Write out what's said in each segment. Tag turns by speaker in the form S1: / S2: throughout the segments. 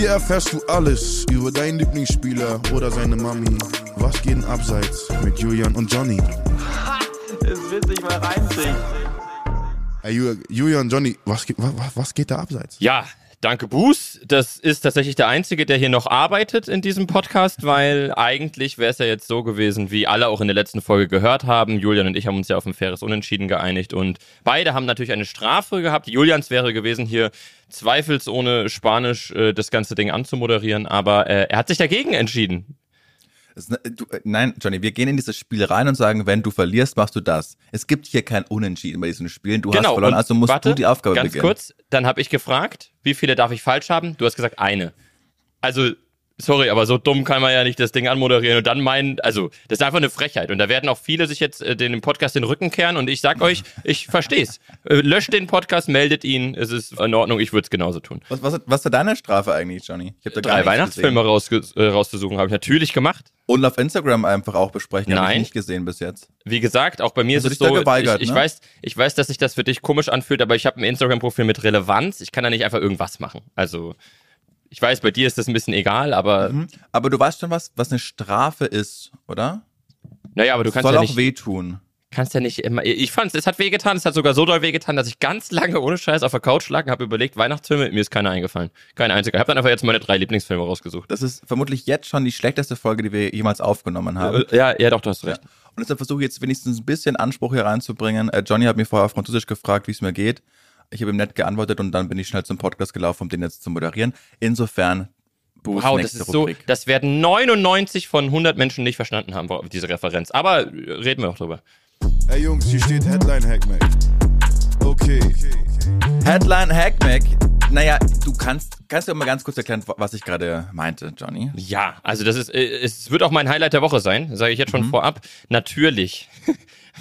S1: Hier erfährst du alles über deinen Lieblingsspieler oder seine Mami. Was geht denn abseits mit Julian und Johnny?
S2: Es wird sich mal reinziehen.
S1: Hey, Ju- Julian, Johnny, was, geht- wa- wa- was geht da abseits?
S2: Ja, danke, Buß. Das ist tatsächlich der Einzige, der hier noch arbeitet in diesem Podcast, weil eigentlich wäre es ja jetzt so gewesen, wie alle auch in der letzten Folge gehört haben. Julian und ich haben uns ja auf ein faires Unentschieden geeinigt und beide haben natürlich eine Strafe gehabt. Julians wäre gewesen, hier zweifelsohne Spanisch äh, das ganze Ding anzumoderieren, aber äh, er hat sich dagegen entschieden.
S3: Ne- du, äh, nein, Johnny, wir gehen in dieses Spiel rein und sagen, wenn du verlierst, machst du das. Es gibt hier kein Unentschieden bei diesen Spielen. Du hast verloren,
S2: Genau,
S3: also musst
S2: warte,
S3: du die Aufgabe
S2: ganz
S3: beginnen.
S2: kurz, dann habe ich gefragt, wie viele darf ich falsch haben? Du hast gesagt eine. Also, sorry, aber so dumm kann man ja nicht das Ding anmoderieren und dann meinen, also, das ist einfach eine Frechheit. Und da werden auch viele sich jetzt äh, den Podcast den Rücken kehren und ich sag euch, ich versteh's. Äh, löscht den Podcast, meldet ihn, es ist in Ordnung, ich würde es genauso tun.
S3: Was, was, was war deine Strafe eigentlich, Johnny? Ich da gar
S2: Drei Weihnachtsfilme rausge äh, rauszusuchen, habe ich natürlich gemacht.
S3: Und auf Instagram einfach auch besprechen. Habe ich
S2: Nein.
S3: nicht gesehen bis jetzt.
S2: Wie gesagt, auch bei mir
S3: Hast
S2: ist es so, ich, ich,
S3: ne?
S2: weiß, ich weiß, dass sich das für dich komisch anfühlt, aber ich habe ein Instagram-Profil mit Relevanz. Ich kann da nicht einfach irgendwas machen. Also, ich weiß, bei dir ist das ein bisschen egal, aber
S3: Mhm. Aber du weißt schon was, was eine Strafe ist, oder?
S2: naja, aber du kannst
S3: Soll
S2: ja
S3: auch
S2: nicht,
S3: wehtun.
S2: kannst ja nicht immer. Ich fand's, es hat wehgetan, es hat sogar so doll wehgetan, dass ich ganz lange ohne Scheiß auf der Couch lag und habe überlegt, Weihnachtsfilme, mir ist keiner eingefallen. Kein einziger. Ich habe dann einfach jetzt meine drei Lieblingsfilme rausgesucht.
S3: Das ist vermutlich jetzt schon die schlechteste Folge, die wir jemals aufgenommen haben.
S2: Äh, Ja, ja, doch, du hast recht.
S3: Und deshalb versuche ich jetzt wenigstens ein bisschen Anspruch hier reinzubringen. Äh, Johnny hat mir vorher auf Französisch gefragt, wie es mir geht. Ich habe ihm nett geantwortet und dann bin ich schnell zum Podcast gelaufen, um den jetzt zu moderieren. Insofern, Buß,
S2: Wow, das ist so,
S3: Rubrik.
S2: das werden 99 von 100 Menschen nicht verstanden haben, diese Referenz. Aber äh, reden wir auch drüber.
S1: Ey Jungs, hier steht Headline Hackmack. Okay.
S3: Headline Hackmack. Naja, du kannst, kannst du mal ganz kurz erklären, was ich gerade meinte, Johnny?
S2: Ja, also das ist, äh, es wird auch mein Highlight der Woche sein, sage ich jetzt schon vorab. Natürlich.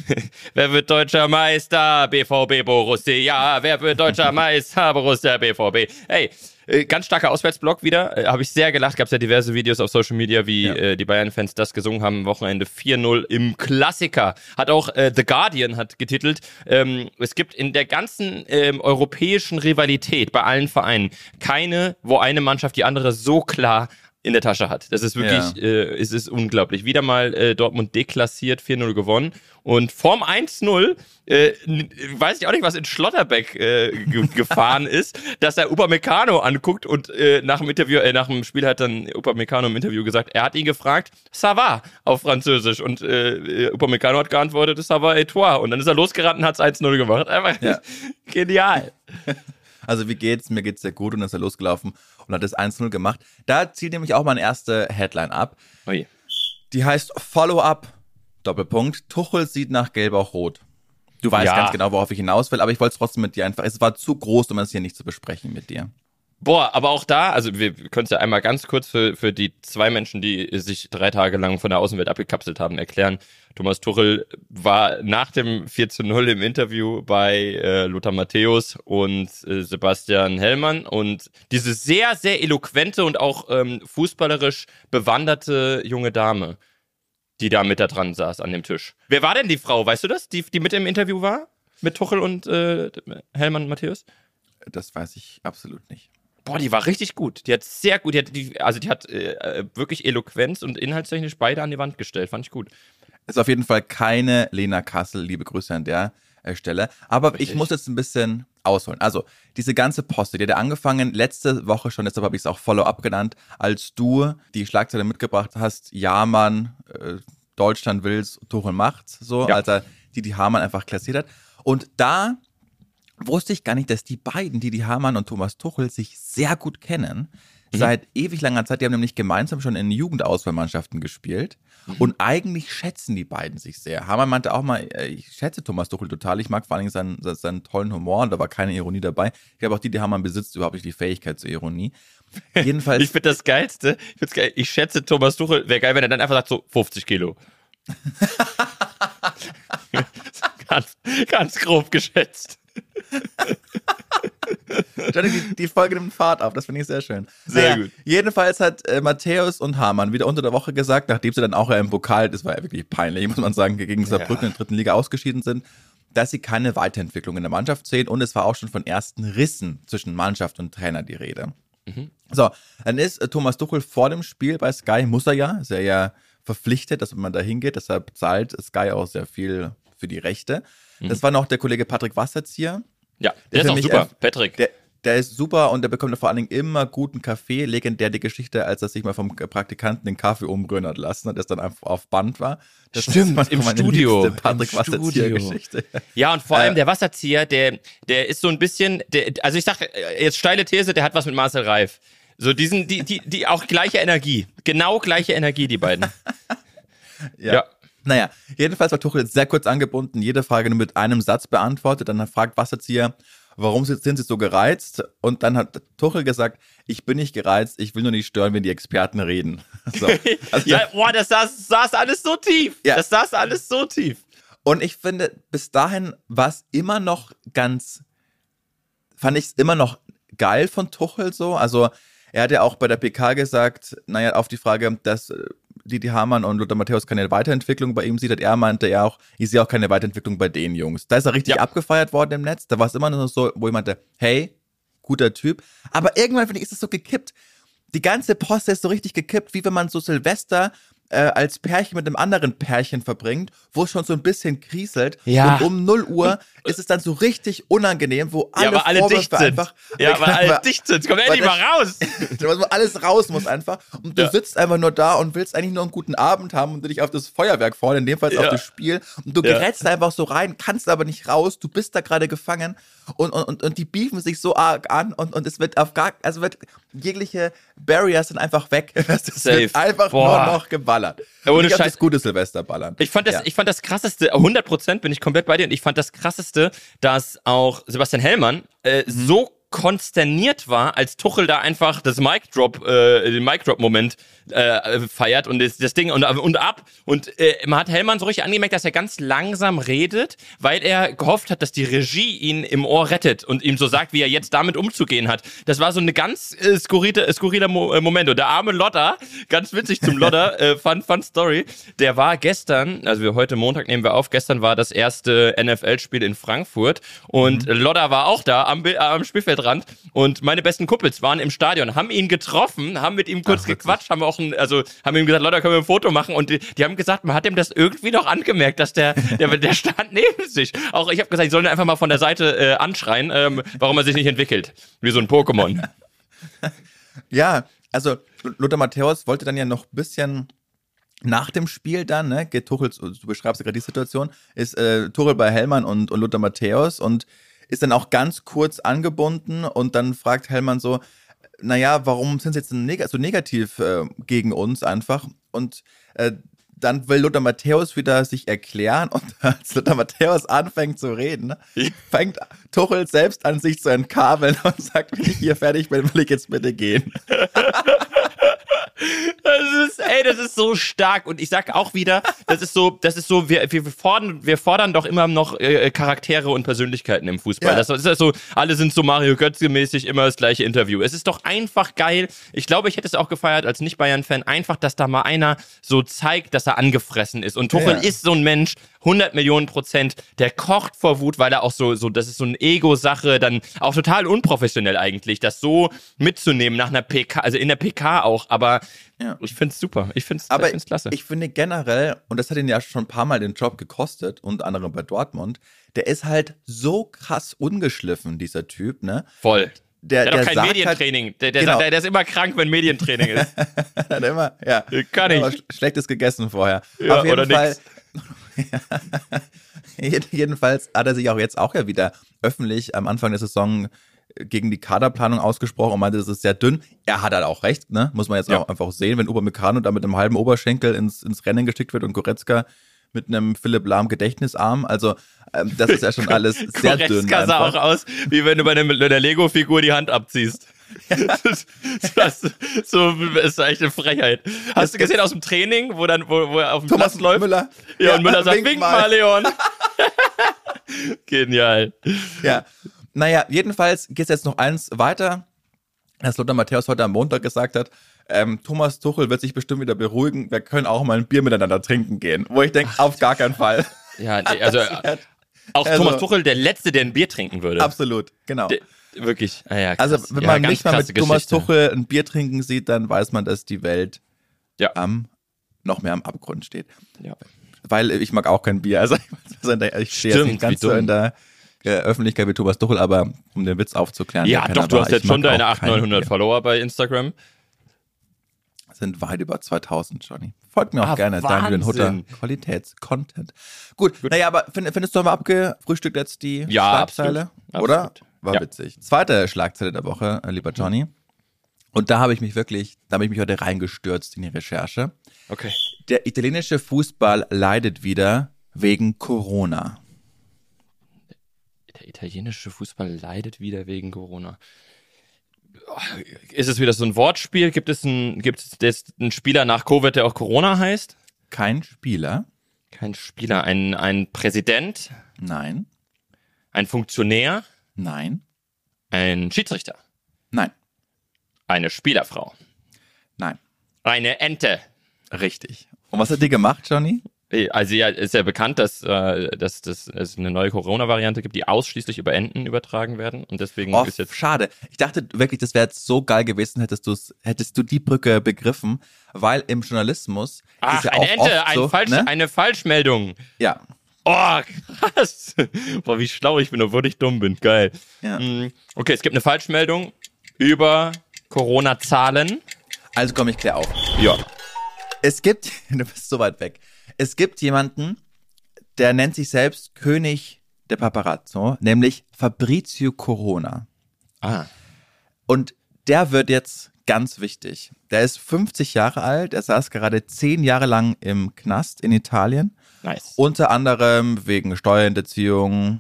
S2: Wer wird deutscher Meister? BVB Borussia. Wer wird deutscher Meister? Borussia BVB. Hey, äh, ganz starker Auswärtsblock wieder. Äh, Habe ich sehr gelacht. Gab es ja diverse Videos auf Social Media, wie
S3: Ja.
S2: äh, die Bayern-Fans das gesungen haben. am Wochenende 4-0 im Klassiker. Hat auch äh, The Guardian hat getitelt. Ähm, es gibt in der ganzen ähm, europäischen Rivalität bei allen Vereinen keine, wo eine Mannschaft die andere so klar in der Tasche hat. Das ist wirklich,
S3: Ja.
S2: äh, es ist unglaublich. Wieder mal äh, Dortmund deklassiert, 4-0 gewonnen. Und vorm 1-0, äh, weiß ich auch nicht, was in Schlotterbeck äh, ge gefahren ist, dass er Upamecano anguckt und äh, nach dem Interview, äh, nach dem Spiel hat dann Upamecano im Interview gesagt, er hat ihn gefragt, ça va auf Französisch. Und Upamecano hat geantwortet, ça va et toi. Und dann ist er losgerannt und hat es 1-0 gemacht. Einfach
S3: Ja.
S2: genial.
S3: Also wie geht's? Mir geht's sehr gut und dann ist er losgelaufen und hat das 1-0 gemacht. Da zieht nämlich auch meine erste Headline ab.
S2: Ui.
S3: Die heißt Follow-up, Doppelpunkt. Tuchel sieht nach Gelb auch rot. Du weißt
S2: Ja.
S3: ganz genau, worauf ich hinaus will, aber ich wollte es trotzdem mit dir einfach. Es war zu groß, um es hier nicht zu besprechen mit dir.
S2: Boah, aber auch da, also wir können es ja einmal ganz kurz für, für die zwei Menschen, die sich drei Tage lang von der Außenwelt abgekapselt haben, erklären. Thomas Tuchel war nach dem 4 zu 0 im Interview bei äh, Lothar Matthäus und äh, Sebastian Hellmann und diese sehr, sehr eloquente und auch ähm, fußballerisch bewanderte junge Dame, die da mit da dran saß an dem Tisch. Wer war denn die Frau, weißt du das, die, die mit im Interview war? Mit Tuchel und äh, Hellmann und Matthäus?
S3: Das weiß ich absolut nicht.
S2: Boah, die war richtig gut. Die hat sehr gut, die hat, die, also die hat äh, äh, wirklich Eloquenz und inhaltstechnisch beide an die Wand gestellt. Fand ich gut.
S3: Ist auf jeden Fall keine Lena Kassel, liebe Grüße an der äh, Stelle. Aber ich
S2: Richtig.
S3: muss jetzt ein bisschen ausholen. Also, diese ganze Poste, die hat ja angefangen letzte Woche schon, deshalb habe ich es auch Follow-up genannt, als du die Schlagzeile mitgebracht hast, ja, Mann, äh, Deutschland will's, Tuchel macht's, so,
S2: Ja.
S3: als er die, die Hamann einfach klassiert hat. Und da wusste ich gar nicht, dass die beiden, die die Hamann und Thomas Tuchel, sich sehr gut kennen. Seit ewig langer Zeit. Die haben nämlich gemeinsam schon in Jugendauswahlmannschaften gespielt. Und eigentlich schätzen die beiden sich sehr. Hamann meinte auch mal, äh, ich schätze Thomas Tuchel total. Ich mag vor allen Dingen seinen, seinen, tollen Humor und da war keine Ironie dabei. Ich glaube auch die, die Hamann besitzt überhaupt nicht die Fähigkeit zur Ironie. Jedenfalls.
S2: Ich finde das Geilste, ich, geil, ich schätze Thomas Tuchel, wäre geil, wenn er dann einfach sagt so 50 Kilo. ganz, ganz grob geschätzt.
S3: Johnny, die, die Folge nimmt Fahrt auf, das finde ich sehr schön.
S2: Sehr gut.
S3: Jedenfalls hat äh, Matthäus und Hamann wieder unter der Woche gesagt, nachdem sie dann auch ja im Pokal, das war ja wirklich peinlich, muss man sagen, gegen Saarbrücken in der dritten Liga ausgeschieden sind, dass sie keine Weiterentwicklung in der Mannschaft sehen und es war auch schon von ersten Rissen zwischen Mannschaft und Trainer die Rede. So, dann ist äh, Thomas Tuchel vor dem Spiel bei Sky, muss er ja, ist er ja verpflichtet, dass man da hingeht, deshalb zahlt Sky auch sehr viel für die Rechte. Das war noch der Kollege Patrick Wasserzieher.
S2: Ja, der,
S3: Der
S2: ist auch super. Patrick.
S3: Der, der ist super und der bekommt vor allen Dingen immer guten Kaffee. Legendär die Geschichte, als er sich mal vom Praktikanten den Kaffee umrühren hat lassen und das dann einfach auf Band war. Das
S2: Stimmt,
S3: manchmal
S2: im Studio.
S3: liebste Patrick
S2: Im
S3: Wasserzieher-Geschichte.
S2: Ja, und vor
S3: Äh,
S2: allem der Wasserzieher, der, der ist so ein bisschen, der, also ich sag äh, jetzt steile These, der hat was mit Marcel Reif. So diesen, die, die, die auch gleiche Energie. Genau gleiche Energie, die beiden. ja.
S3: Naja, jedenfalls war Tuchel jetzt sehr kurz angebunden, jede Frage nur mit einem Satz beantwortet. Dann fragt Wasserzieher, warum sind Sie so gereizt? Und dann hat Tuchel gesagt, ich bin nicht gereizt, ich will nur nicht stören, wenn die Experten reden. So. Also
S2: ja, boah, das saß, saß alles so tief.
S3: Ja.
S2: Das saß alles so tief.
S3: Und ich finde, bis dahin war es immer noch ganz, fand ich es immer noch geil von Tuchel so. Also er hat ja auch bei der PK gesagt, naja, auf die Frage, dass äh, Didi Hamann und Lothar Matthäus keine Weiterentwicklung bei ihm sieht, hat er meinte er auch, ich sehe auch keine Weiterentwicklung bei den Jungs. Da ist er richtig
S2: Ja.
S3: abgefeiert worden im Netz. Da war es immer nur so, wo ich meinte, hey, guter Typ. Aber irgendwann, finde ich, ist es so gekippt. Die ganze Post ist so richtig gekippt, wie wenn man so Silvester äh, als Pärchen mit einem anderen Pärchen verbringt, wo es schon so ein bisschen kriselt.
S2: Ja.
S3: Und um 0 Uhr ist es dann so richtig unangenehm, wo alle,
S2: ja, alle dicht sind.
S3: einfach.
S2: ja, weil alle dicht sind. Kommt endlich mal raus.
S3: alles raus muss einfach. Und du
S2: Ja.
S3: sitzt einfach nur da und willst eigentlich nur einen guten Abend haben und dich auf das Feuerwerk freuen, in dem Fall
S2: Ja.
S3: auf das Spiel. Und du
S2: Ja.
S3: gerätst da einfach so rein, kannst aber nicht raus, du bist da gerade gefangen und, und, und, die beefen sich so arg an und, und es wird auf gar, also wird jegliche Barriers sind einfach weg. Es wird einfach
S2: Boah.
S3: nur noch geballert.
S2: Ohne Scheiß.
S3: das gute Silvester ballern.
S2: Ich fand das,
S3: Ja.
S2: ich fand das krasseste, 100% bin ich komplett bei dir und ich fand das krasseste, dass auch Sebastian Hellmann äh,
S3: Mhm.
S2: so konsterniert war, als Tuchel da einfach das Mic Drop, äh, den Mic Drop Moment äh, feiert und das, das Ding und, und ab. Und äh, man hat Hellmann so richtig angemerkt, dass er ganz langsam redet, weil er gehofft hat, dass die Regie ihn im Ohr rettet und ihm so sagt, wie er jetzt damit umzugehen hat. Das war so eine ganz äh, skurrile, äh, skurriler Mo äh, Moment und der arme Lodder, ganz witzig zum Lodder, äh, fun, fun Story, der war gestern, also wir heute Montag nehmen wir auf, gestern war das erste NFL-Spiel in Frankfurt und Lodder war auch da am, äh, Spielfeldrand und meine besten Kumpels waren im Stadion, haben ihn getroffen, haben mit ihm kurz
S3: Ach,
S2: gequatscht, haben auch ein, also haben ihm gesagt, Lodder, können wir ein Foto machen und die, die haben gesagt, man hat ihm das irgendwie noch angemerkt, dass der, der, der stand neben sich. Auch ich habe gesagt, ich soll ihn einfach mal von der Seite äh, anschreien, ähm, warum er sich nicht entwickelt, wie so ein Pokémon.
S3: Ja, also Lothar Matthäus wollte dann ja noch ein bisschen nach dem Spiel dann, ne, geht Tuchel, du beschreibst ja gerade die Situation, ist äh, Tuchel bei Hellmann und, und Lothar Matthäus und ist dann auch ganz kurz angebunden und dann fragt Hellmann so, naja, warum sind sie jetzt neg so negativ äh, gegen uns einfach? Und äh, dann will Lothar Matthäus wieder sich erklären und als Lothar Matthäus anfängt zu reden, ne, fängt Tuchel selbst an, sich zu entkabeln und sagt, wenn ich hier fertig bin, will ich jetzt bitte gehen.
S2: Das ist, ey, das ist so stark. Und ich sag auch wieder, das ist so, das ist so, wir, wir, fordern, wir fordern doch immer noch äh, Charaktere und Persönlichkeiten im Fußball.
S3: Ja.
S2: Das, das ist so, alle sind so Mario Götze-mäßig immer das gleiche Interview. Es ist doch einfach geil. Ich glaube, ich hätte es auch gefeiert als Nicht-Bayern-Fan, einfach, dass da mal einer so zeigt, dass er angefressen ist. Und Tuchel
S3: Ja.
S2: ist so ein Mensch, 100 Millionen Prozent, der kocht vor Wut, weil er auch so, so, das ist so eine Ego-Sache, dann auch total unprofessionell eigentlich, das so mitzunehmen nach einer PK, also in der PK auch, aber
S3: Ja.
S2: ich find's super. Ich ich find's klasse.
S3: ich finde generell, und das hat ihn ja schon ein paar Mal den Job gekostet, unter anderem bei Dortmund, der ist halt so krass ungeschliffen, dieser Typ, ne?
S2: Voll.
S3: Der,
S2: Der, hat auch kein
S3: sagt
S2: Medientraining. der, der,
S3: Genau.
S2: sagt, der, ist immer krank, wenn Medientraining ist.
S3: Halt, hat immer, ja.
S2: Kann ich.
S3: Aber Schlechtes gegessen vorher.
S2: Ja,
S3: Auf jeden
S2: oder
S3: Fall. Jedenfalls hat er sich auch jetzt auch ja wieder öffentlich am Anfang der Saison gegen die Kaderplanung ausgesprochen und meinte, das ist sehr dünn. Er hat halt auch recht, ne? Muss man jetzt
S2: Ja.
S3: auch einfach sehen, wenn Upamecano da mit einem halben Oberschenkel ins, ins Rennen geschickt wird und Goretzka mit einem Philipp Lahm Gedächtnisarm. Also ähm, das ist ja schon alles sehr dünn.
S2: Goretzka sah auch aus, wie wenn du bei einer Lego-Figur die Hand abziehst. Das, das, so ist echt eine Frechheit. Hast du gesehen aus dem Training, wo dann, wo, wo er auf dem
S3: Thomas
S2: Platz läuft?
S3: Müller.
S2: Ja, und Müller sagt,
S3: wink
S2: wink mal, Leon. Genial.
S3: Ja. Naja, jedenfalls geht es jetzt noch eins weiter, dass Lothar Matthäus heute am Montag gesagt hat, ähm, Thomas Tuchel wird sich bestimmt wieder beruhigen, wir können auch mal ein Bier miteinander trinken gehen. Wo ich denke, auf gar keinen Fall.
S2: Ja, nee, also auch
S3: Also-
S2: Thomas Tuchel, der Letzte, der ein Bier trinken würde.
S3: Absolut, genau.
S2: De- Wirklich. Ah ja,
S3: Also, wenn man mich mal mit
S2: krasse
S3: Thomas
S2: Geschichte.
S3: Tuchel ein Bier trinken sieht, dann weiß man, dass die Welt
S2: Ja.
S3: am, noch mehr am Abgrund steht.
S2: Ja.
S3: Weil ich mag auch kein Bier. Also ich stehe jetzt nicht ganz so in der äh, Öffentlichkeit wie Thomas Tuchel, aber um den Witz aufzuklären.
S2: Ja, doch, du hast jetzt schon deine
S3: auch
S2: 800,
S3: kein
S2: 900
S3: Bier.
S2: Follower bei Instagram.
S3: Sind weit über 2000, Johnny. Folgt mir auch
S2: Ah,
S3: gerne, Daniel Hutter. Qualitätscontent. Gut, naja, aber find, findest du, haben wir abgefrühstückt jetzt die
S2: Ja,
S3: Schlagzeile?
S2: absolut.
S3: Oder?
S2: Absolut.
S3: War
S2: Ja.
S3: witzig. Zweite Schlagzeile der Woche, äh, lieber Johnny. Und da habe ich mich wirklich, da habe ich mich heute reingestürzt in die Recherche.
S2: Okay.
S3: Der italienische Fußball leidet wieder wegen Corona.
S2: Der italienische Fußball leidet wieder wegen Corona. Ist es wieder so ein Wortspiel? Gibt es einen, gibt es jetzt einen Spieler nach Covid, der auch Corona heißt?
S3: Kein Spieler?
S2: Kein Spieler, ein, ein Präsident,
S3: Nein.
S2: ein Funktionär,
S3: Nein.
S2: ein Schiedsrichter,
S3: Nein.
S2: eine Spielerfrau,
S3: Nein.
S2: eine Ente.
S3: Richtig. Und was hat die gemacht, Johnny?
S2: Also ja, ist ja bekannt, dass, äh, dass, dass es eine neue Corona-Variante gibt, die ausschließlich über Enten übertragen werden. Und deswegen
S3: Oh,
S2: ist jetzt
S3: schade. Ich dachte wirklich, das wäre jetzt so geil gewesen, hättest, du's, hättest du die Brücke begriffen, weil im Journalismus
S2: Ach,
S3: ist ja
S2: eine
S3: auch
S2: Ente,
S3: oft
S2: ein
S3: so,
S2: Falsch,
S3: ne?
S2: eine Falschmeldung.
S3: Ja.
S2: Oh, krass. Boah, wie schlau ich bin, obwohl ich dumm bin. Geil.
S3: Ja.
S2: Mm, Okay, es gibt eine Falschmeldung über Corona-Zahlen.
S3: Also komme ich klar auf.
S2: Ja.
S3: Es gibt, du bist so weit weg. Es gibt jemanden, der nennt sich selbst König der Paparazzo, nämlich Fabrizio Corona.
S2: Ah.
S3: Und der wird jetzt ganz wichtig. Der ist 50 Jahre alt, er saß gerade 10 Jahre lang im Knast in Italien.
S2: Nice.
S3: Unter anderem wegen Steuerhinterziehung,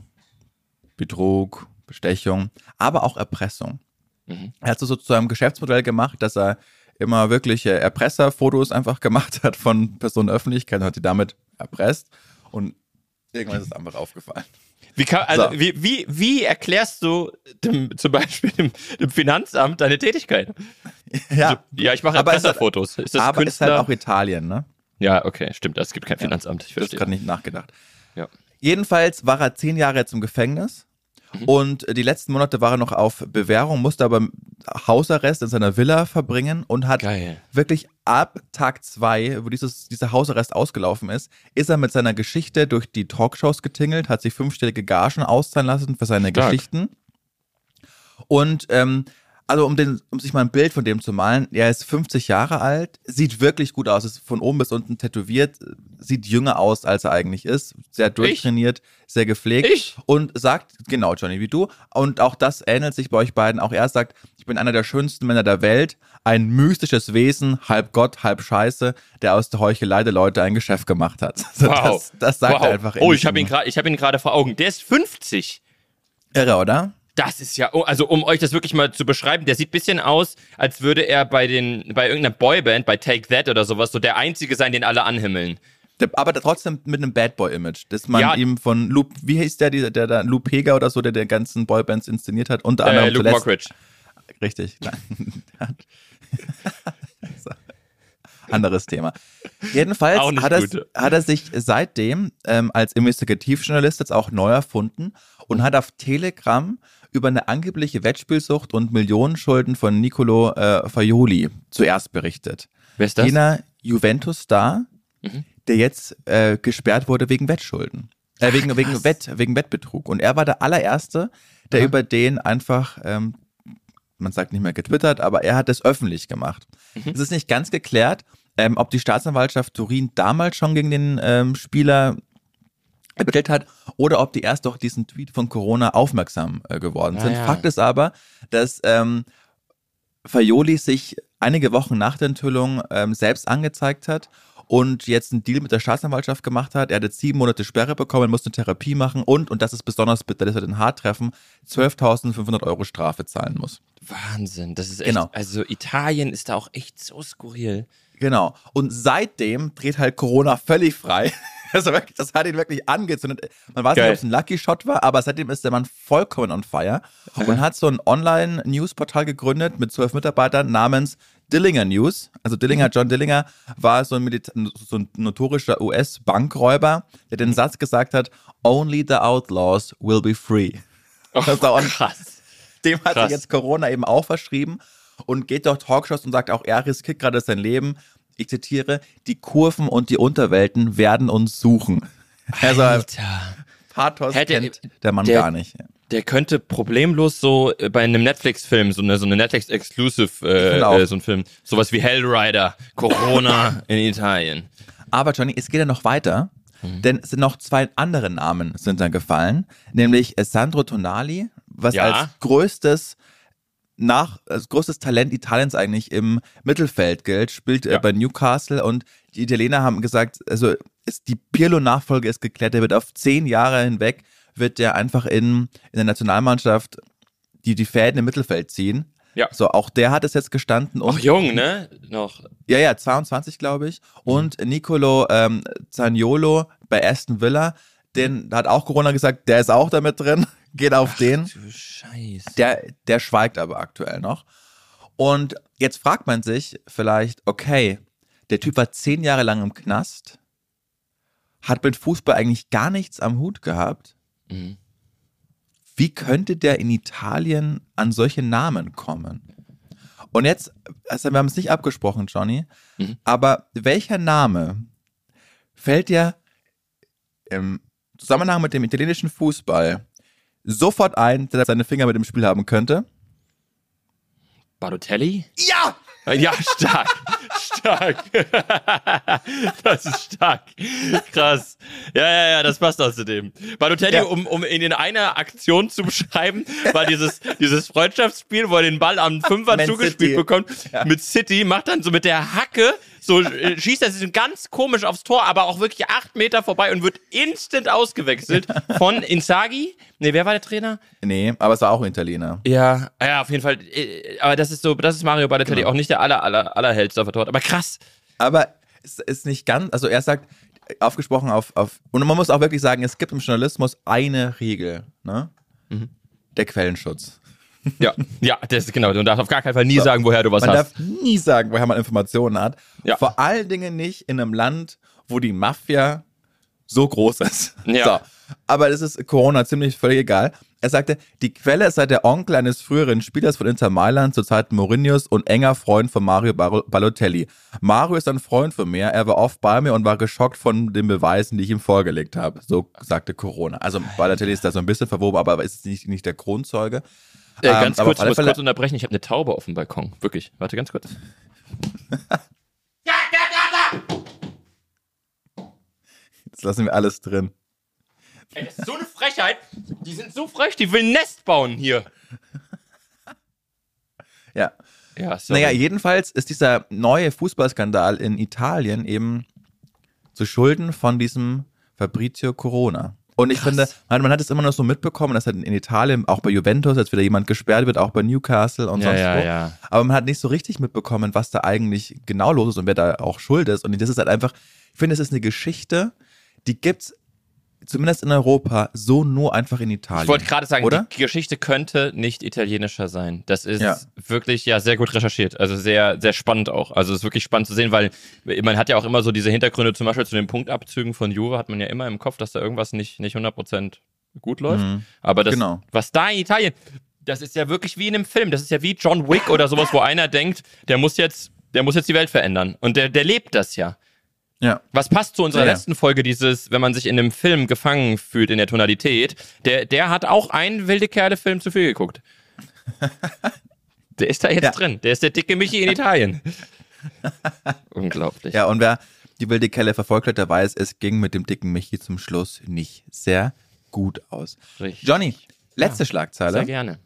S3: Betrug, Bestechung, aber auch Erpressung.
S2: Mhm.
S3: Er hat so zu einem Geschäftsmodell gemacht, dass er immer wirkliche Erpresserfotos einfach gemacht hat von Personen der Öffentlichkeit und hat die damit erpresst. Und irgendwann ist es einfach aufgefallen.
S2: Wie, kann, also,
S3: So.
S2: wie, wie, wie erklärst du dem, zum Beispiel dem, dem Finanzamt deine Tätigkeit?
S3: Ja,
S2: Ja, ich mache
S3: Aber es ist halt-
S2: Erpresserfotos. Ist das
S3: aber
S2: Künstler?
S3: ist halt auch Italien, ne?
S2: ja, okay, stimmt. Es gibt kein Finanzamt. Ich
S3: Ich habe gerade nicht nachgedacht.
S2: Ja.
S3: Jedenfalls war er zehn Jahre jetzt im Gefängnis
S2: Mhm.
S3: und die letzten Monate war er noch auf Bewährung, musste aber Hausarrest in seiner Villa verbringen und hat
S2: Geil.
S3: wirklich ab Tag zwei, wo dieses, dieser Hausarrest ausgelaufen ist, ist er mit seiner Geschichte durch die Talkshows getingelt, hat sich fünfstellige Gagen auszahlen lassen für seine
S2: Stark.
S3: Geschichten. Und ähm, also um, den, um sich mal ein Bild von dem zu malen, er ist 50 Jahre alt, sieht wirklich gut aus, ist von oben bis unten tätowiert, sieht jünger aus, als er eigentlich ist, sehr durchtrainiert, sehr gepflegt
S2: Ich?
S3: und sagt, genau Johnny, wie du, und auch das ähnelt sich bei euch beiden, auch er sagt, ich bin einer der schönsten Männer der Welt, ein mystisches Wesen, halb Gott, halb Scheiße, der aus der Heuchelei der Leute ein Geschäft gemacht hat. Also
S2: Wow.
S3: Das, das sagt
S2: wow.
S3: er einfach. in
S2: Oh, ich habe ihn gerade, ich habe ihn gerade vor Augen. Der ist 50.
S3: Irre, oder?
S2: Das ist ja, oh, also um euch das wirklich mal zu beschreiben, der sieht bisschen aus, als würde er bei den, bei irgendeiner Boyband, bei Take That oder sowas, so der Einzige sein, den alle anhimmeln.
S3: Aber trotzdem mit einem Bad Boy-Image, das man
S2: Ja. ihm
S3: ihm von Luke, wie hieß der, der, der, der Luke Pega oder so, der der ganzen Boybands inszeniert hat, unter
S2: Äh,
S3: anderem
S2: Luke
S3: zuletzt.
S2: Mockridge.
S3: Richtig. Anderes Thema. Jedenfalls hat er, hat er sich seitdem ähm, als Investigativjournalist jetzt auch neu erfunden und hat auf Telegram über eine angebliche Wettspielsucht und Millionenschulden von Nicolo äh, Faioli zuerst berichtet.
S2: Wer ist das?
S3: Jener Juventus-Star,
S2: Mhm.
S3: der jetzt äh, gesperrt wurde wegen Wettschulden. Äh, wegen, wegen, Wett, wegen Wettbetrug. Und er war der allererste, der
S2: Aha.
S3: über den einfach, ähm, man sagt nicht mehr getwittert, aber er hat es öffentlich gemacht.
S2: Mhm.
S3: Es ist nicht ganz geklärt, ähm, ob die Staatsanwaltschaft Turin damals schon gegen den ähm, Spieler ermittelt hat oder ob die erst durch diesen Tweet von Corona aufmerksam äh, geworden sind.
S2: ja.
S3: Fakt ist aber, dass ähm, Faioli sich einige Wochen nach der Enthüllung ähm, selbst angezeigt hat und jetzt einen Deal mit der Staatsanwaltschaft gemacht hat. Er hat jetzt sieben Monate Sperre bekommen, musste eine Therapie machen und, und das ist besonders bitter, das wird den hart treffen, 12.500 Euro Strafe zahlen muss.
S2: Wahnsinn, das ist echt,
S3: Genau.
S2: also Italien ist da auch echt so skurril.
S3: Genau. Und seitdem dreht halt Corona völlig frei. Also wirklich, das hat ihn wirklich angezündet. Man weiß
S2: Geil.
S3: nicht, ob es ein Lucky Shot war, aber seitdem ist der Mann vollkommen on fire und hat so ein Online-News-Portal gegründet mit zwölf Mitarbeitern namens Dillinger News. Also Dillinger, John Dillinger war so ein, so ein notorischer US-Bankräuber, der den Satz gesagt hat, Only the outlaws will be free. Das ist auch ein-
S2: krass.
S3: Dem hat
S2: Krass.
S3: sich jetzt Corona eben auch verschrieben und geht durch Talkshows und sagt auch, er riskiert gerade sein Leben. Ich zitiere, die Kurven und die Unterwelten werden uns suchen. Also
S2: Alter.
S3: Pathos
S2: Hätte-
S3: kennt der Mann
S2: der-
S3: gar nicht.
S2: Der könnte problemlos so äh, bei einem Netflix-Film, so eine, so eine Netflix-Exclusive, äh, äh, so ein Film, sowas wie Hellrider, Corona in Italien.
S3: Aber Johnny, es geht ja noch weiter,
S2: Mhm.
S3: denn es sind noch zwei andere Namen sind dann gefallen, nämlich äh, Sandro Tonali, was
S2: Ja.
S3: als größtes nach als größtes Talent Italiens eigentlich im Mittelfeld gilt, spielt äh,
S2: Ja.
S3: bei Newcastle und die Italiener haben gesagt, also ist die Pirlo-Nachfolge ist geklärt, der wird auf zehn Jahre hinweg wird der einfach in, in der Nationalmannschaft die die Fäden im Mittelfeld ziehen.
S2: Ja.
S3: So, auch der hat es jetzt gestanden. Und
S2: Auch jung, ne? Noch.
S3: ja, ja, 22, glaube ich. Und Nicolo ähm, Zaniolo bei Aston Villa, den hat auch Corona gesagt, der ist auch damit drin, geht auf den.
S2: Du Scheiße.
S3: Der, der schweigt aber aktuell noch. Und jetzt fragt man sich vielleicht, okay, der Typ war zehn Jahre lang im Knast, hat mit Fußball eigentlich gar nichts am Hut gehabt.
S2: Mhm.
S3: Wie könnte der in Italien an solche Namen kommen? Und jetzt, also wir haben es nicht abgesprochen, Johnny,
S2: Mhm.
S3: aber welcher Name fällt dir im Zusammenhang mit dem italienischen Fußball sofort ein, der seine Finger mit dem Spiel haben könnte?
S2: Balotelli?
S3: Ja!
S2: Ja, stark. stark. das ist stark. Krass. Ja, ja, ja, das passt außerdem. Balotelli,
S3: Ja.
S2: um, um ihn in einer Aktion zu beschreiben, war dieses, dieses Freundschaftsspiel, wo er den Ball am Fünfer zugespielt
S3: City.
S2: bekommt,
S3: Ja.
S2: mit City, macht dann so mit der Hacke, so äh, schießt er sich ganz komisch aufs Tor, aber auch wirklich acht Meter vorbei und wird instant ausgewechselt von Inzaghi. Nee, wer war der Trainer?
S3: Nee, aber es war auch Italiener.
S2: Ja, ja, auf jeden Fall. äh, Aber das ist so, das ist Mario Balotelli,
S3: Genau.
S2: auch nicht der aller, aller, allerhellste auf der Torte. Aber krass.
S3: Aber es ist nicht ganz, also er sagt, aufgesprochen auf, auf, und man muss auch wirklich sagen, es gibt im Journalismus eine Regel, ne?
S2: Mhm.
S3: Der Quellenschutz.
S2: Ja, ja, das ist genau. Du darfst auf gar keinen Fall nie
S3: So.
S2: sagen, woher du was
S3: Man
S2: hast.
S3: darf nie sagen, woher man Informationen hat.
S2: Ja.
S3: Vor allen Dingen nicht in einem Land, wo die Mafia so groß ist.
S2: Ja.
S3: So. Aber das ist Corona ziemlich völlig egal. Er sagte, die Quelle sei der Onkel eines früheren Spielers von Inter Mailand zur Zeit Mourinhos und enger Freund von Mario Bar- Balotelli. Mario ist ein Freund von mir, er war oft bei mir und war geschockt von den Beweisen, die ich ihm vorgelegt habe. So sagte Corona. Also Balotelli ist da so ein bisschen verwoben, aber ist nicht, nicht der Kronzeuge.
S2: Äh,
S3: Ähm,
S2: ganz
S3: aber
S2: kurz, ich muss
S3: Fälle-
S2: kurz unterbrechen. Ich habe eine Taube auf dem Balkon. Wirklich. Warte ganz kurz.
S3: Jetzt lassen wir alles drin.
S2: Ey, das ist so eine Frechheit. Die sind so frech, die will ein Nest bauen hier.
S3: Ja.
S2: Ja, sorry.
S3: Naja, jedenfalls ist dieser neue Fußballskandal in Italien eben zu Schulden von diesem Fabrizio Corona. Und ich finde, man, man hat es immer noch so mitbekommen, dass halt in Italien, auch bei Juventus, jetzt wieder jemand gesperrt wird, auch bei Newcastle und
S2: ja,
S3: sonst
S2: ja,
S3: wo.
S2: ja.
S3: Aber man hat nicht so richtig mitbekommen, was da eigentlich genau los ist und wer da auch schuld ist. Und das ist halt einfach, ich finde, es ist eine Geschichte, die gibt's zumindest in Europa so nur einfach in Italien.
S2: Ich wollte gerade sagen,
S3: oder?
S2: die Geschichte könnte nicht italienischer sein. Das ist
S3: Ja.
S2: wirklich ja sehr gut recherchiert. Also sehr, sehr spannend auch. Also es ist wirklich spannend zu sehen, weil man hat ja auch immer so diese Hintergründe, zum Beispiel zu den Punktabzügen von Juve, hat man ja immer im Kopf, dass da irgendwas nicht, nicht 100% gut läuft.
S3: Mhm.
S2: Aber das,
S3: Genau.
S2: was da in Italien, das ist ja wirklich wie in einem Film. Das ist ja wie John Wick oder sowas, wo einer denkt, der muss jetzt, der muss jetzt die Welt verändern. Und der, der lebt das ja.
S3: Ja.
S2: Was passt zu unserer
S3: Ja, ja.
S2: letzten Folge, dieses, wenn man sich in einem Film gefangen fühlt in der Tonalität, der, der hat auch einen wilde Kerle-Film zu viel geguckt. Der ist da jetzt
S3: Ja.
S2: drin. Der ist der dicke Michi in Italien. Unglaublich.
S3: Ja, und wer die wilde Kelle verfolgt hat, der weiß, es ging mit dem dicken Michi zum Schluss nicht sehr gut aus.
S2: Richtig.
S3: Johnny, letzte
S2: Sehr
S3: Schlagzeile.
S2: gerne.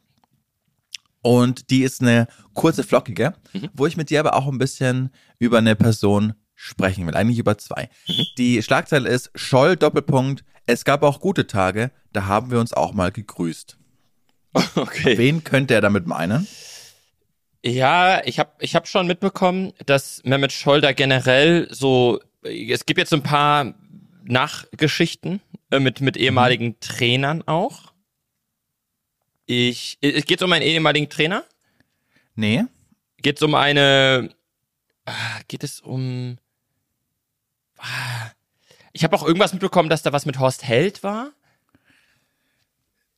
S3: Und die ist eine kurze, flockige,
S2: Mhm.
S3: wo ich mit dir aber auch ein bisschen über eine Person sprechen will. Eigentlich über zwei.
S2: Mhm.
S3: Die Schlagzeile ist Scholl Doppelpunkt. Es gab auch gute Tage, da haben wir uns auch mal gegrüßt.
S2: Okay.
S3: Wen könnte er damit meinen?
S2: Ja, ich habe ich hab schon mitbekommen, dass Mehmet Scholder generell so, es gibt jetzt ein paar Nachgeschichten äh, mit, mit ehemaligen Trainern auch. Ich, es geht um einen ehemaligen Trainer?
S3: Nee.
S2: Geht es um eine, ah, geht es um, ah, ich habe auch irgendwas mitbekommen, dass da was mit Horst Held war.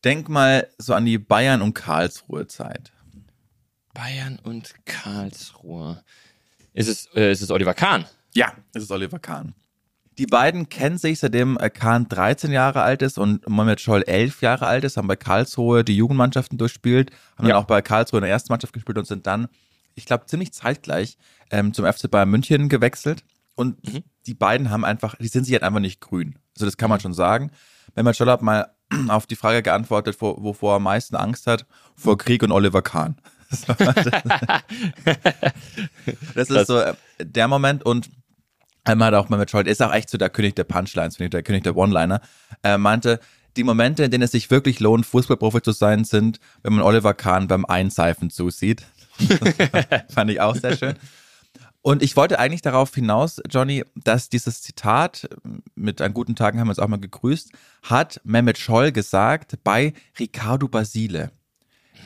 S3: Denk mal so an die Bayern- und Karlsruhe-Zeit.
S2: Bayern und Karlsruhe. Ist es, äh, ist es Oliver Kahn?
S3: Ja, es ist Oliver Kahn. Die beiden kennen sich, seitdem äh, Kahn 13 Jahre alt ist und Mohamed Scholl 11 Jahre alt ist, haben bei Karlsruhe die Jugendmannschaften durchspielt, haben
S2: Ja.
S3: dann auch bei Karlsruhe in der ersten Mannschaft gespielt und sind dann, ich glaube, ziemlich zeitgleich ähm, zum FC Bayern München gewechselt. Und die beiden haben einfach, die sind sich halt einfach nicht grün. Also das kann man schon sagen. Mehmet Scholl hat mal auf die Frage geantwortet, wo, wovor er am meisten Angst hat, vor Krieg und Oliver Kahn. Das ist so äh, der Moment und einmal hat auch Mehmet Scholl, ist auch echt so der König der Punchlines, der König der One-Liner. Er meinte, die Momente, in denen es sich wirklich lohnt, Fußballprofi zu sein, sind, wenn man Oliver Kahn beim Einseifen zusieht. Fand ich auch sehr schön. Und ich wollte eigentlich darauf hinaus, Johnny, dass dieses Zitat mit an guten Tagen haben wir uns auch mal gegrüßt, hat Mehmet Scholl gesagt bei Ricardo Basile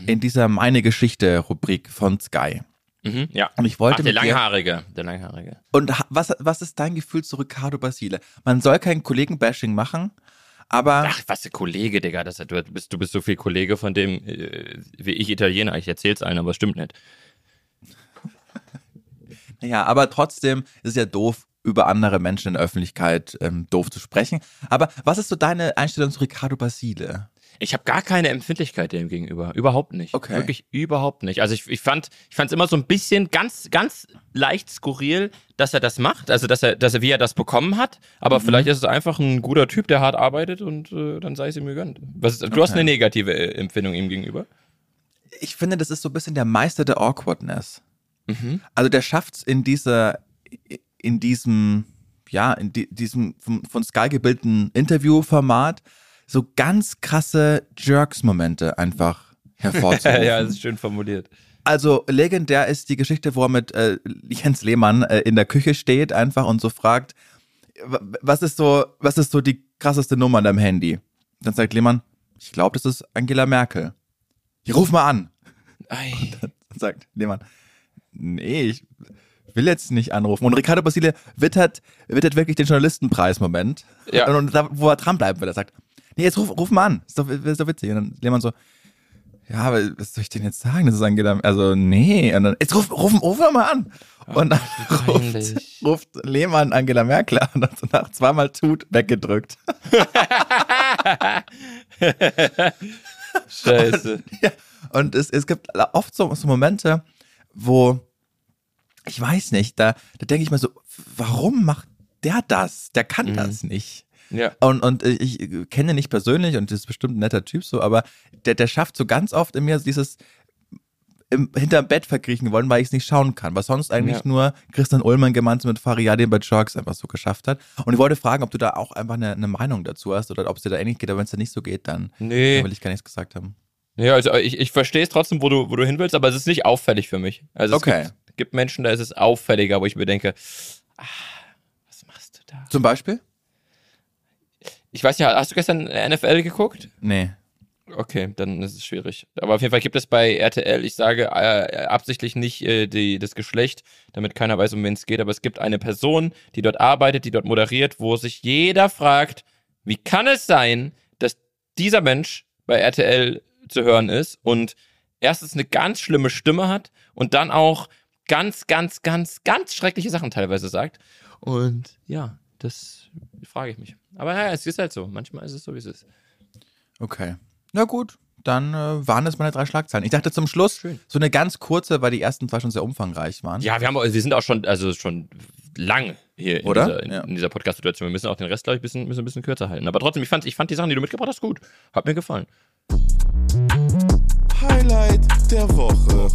S3: in dieser Meine Geschichte Rubrik von Sky.
S2: Mhm, ja.
S3: Und ich wollte
S2: Ach, der Langhaarige. Der Langhaarige.
S3: Und was, was ist dein Gefühl zu Ricardo Basile? Man soll kein Kollegenbashing machen, aber
S2: Ach, was der Kollege, Digga. Das, du, bist, du bist so viel Kollege von dem, äh, wie ich Italiener. Ich erzähl's allen, aber es stimmt nicht.
S3: Ja, aber trotzdem ist es ja doof, über andere Menschen in der Öffentlichkeit ähm, doof zu sprechen. Aber was ist so deine Einstellung zu Ricardo Basile?
S2: Ich habe gar keine Empfindlichkeit dem gegenüber. Überhaupt nicht.
S3: Okay.
S2: Wirklich überhaupt nicht. Also ich, ich fand es immer so ein bisschen ganz, ganz leicht skurril, dass er das macht. Also dass er, dass er, wie er das bekommen hat. Aber vielleicht ist es einfach ein guter Typ, der hart arbeitet und äh, dann sei es ihm gegönnt. Was ist, du hast
S3: Okay.
S2: eine negative äh, Empfindung ihm gegenüber.
S3: Ich finde, das ist so ein bisschen der Meister der Awkwardness.
S2: Mhm.
S3: Also der schafft es in dieser, in diesem, ja, in di diesem von, von Sky gebildeten Interviewformat so ganz krasse Jerks-Momente einfach hervorzurufen.
S2: ja, das ist schön formuliert.
S3: Also legendär ist die Geschichte, wo er mit äh, Jens Lehmann äh, in der Küche steht einfach und so fragt, was ist so, was ist so die krasseste Nummer an deinem Handy? Dann sagt Lehmann, ich glaube, das ist Angela Merkel. Ich ruf mal an.
S2: Ei.
S3: Dann sagt Lehmann, nee, ich will jetzt nicht anrufen. Und Ricardo Basile wittert, wittert wirklich den Journalistenpreis-Moment.
S2: Ja.
S3: Und da, wo er dranbleiben will, er sagt, nee, jetzt ruf, ruf mal an. Ist doch, ist doch witzig. Und dann Lehmann so, ja, aber was soll ich denn jetzt sagen? Das ist Angela, also nee. Und dann, jetzt ruf, ruf, ruf mal an. Und dann ruft, ruft Lehmann Angela Merkel an und nach zweimal tut, weggedrückt.
S2: Scheiße.
S3: Ja, und es, es gibt oft so, so Momente, wo ich weiß nicht, da, da denke ich mir so, warum macht der das? Der kann
S2: Mhm.
S3: das nicht.
S2: Ja.
S3: Und, und ich kenne ihn nicht persönlich und das ist bestimmt ein netter Typ so, aber der, der schafft so ganz oft in mir dieses im, hinterm Bett verkriechen wollen, weil ich es nicht schauen kann, was sonst eigentlich
S2: Ja.
S3: nur Christian Ullmann gemeinsam mit Fariadin bei Jerks einfach so geschafft hat. Und ich wollte fragen, ob du da auch einfach eine, eine Meinung dazu hast oder ob es dir da ähnlich geht, aber wenn es dir nicht so geht, dann
S2: Nee.
S3: dann will ich gar nichts gesagt haben.
S2: Ja, also ich, ich verstehe es trotzdem, wo du, wo du hin willst, aber es ist nicht auffällig für mich. Also
S3: Okay.
S2: gibt, gibt Menschen, da ist es auffälliger, wo ich mir denke, ah, was machst du da?
S3: Zum Beispiel?
S2: Ich weiß ja, hast du gestern NFL geguckt?
S3: Nee.
S2: Okay, dann ist es schwierig. Aber auf jeden Fall gibt es bei RTL, ich sage äh, absichtlich nicht äh, die, das Geschlecht, damit keiner weiß, um wen es geht, aber es gibt eine Person, die dort arbeitet, die dort moderiert, wo sich jeder fragt, wie kann es sein, dass dieser Mensch bei RTL zu hören ist und erstens eine ganz schlimme Stimme hat und dann auch ganz, ganz, ganz, ganz schreckliche Sachen teilweise sagt. Und ja, das frage ich mich. Aber ja, es ist halt so. Manchmal ist es so, wie es ist.
S3: Okay. Na gut, dann äh, waren das meine drei Schlagzeilen. Ich dachte zum Schluss,
S2: Schön.
S3: so eine ganz kurze, weil die ersten zwei schon sehr umfangreich waren.
S2: Ja, wir haben, wir sind auch schon, also schon lang hier in
S3: Oder?
S2: dieser, in,
S3: Ja.
S2: dieser Podcast-Situation. Wir müssen auch den Rest, glaube ich, ein bisschen, müssen ein bisschen kürzer halten. Aber trotzdem, ich fand, ich fand die Sachen, die du mitgebracht hast, gut. Hat mir gefallen.
S1: Highlight der Woche.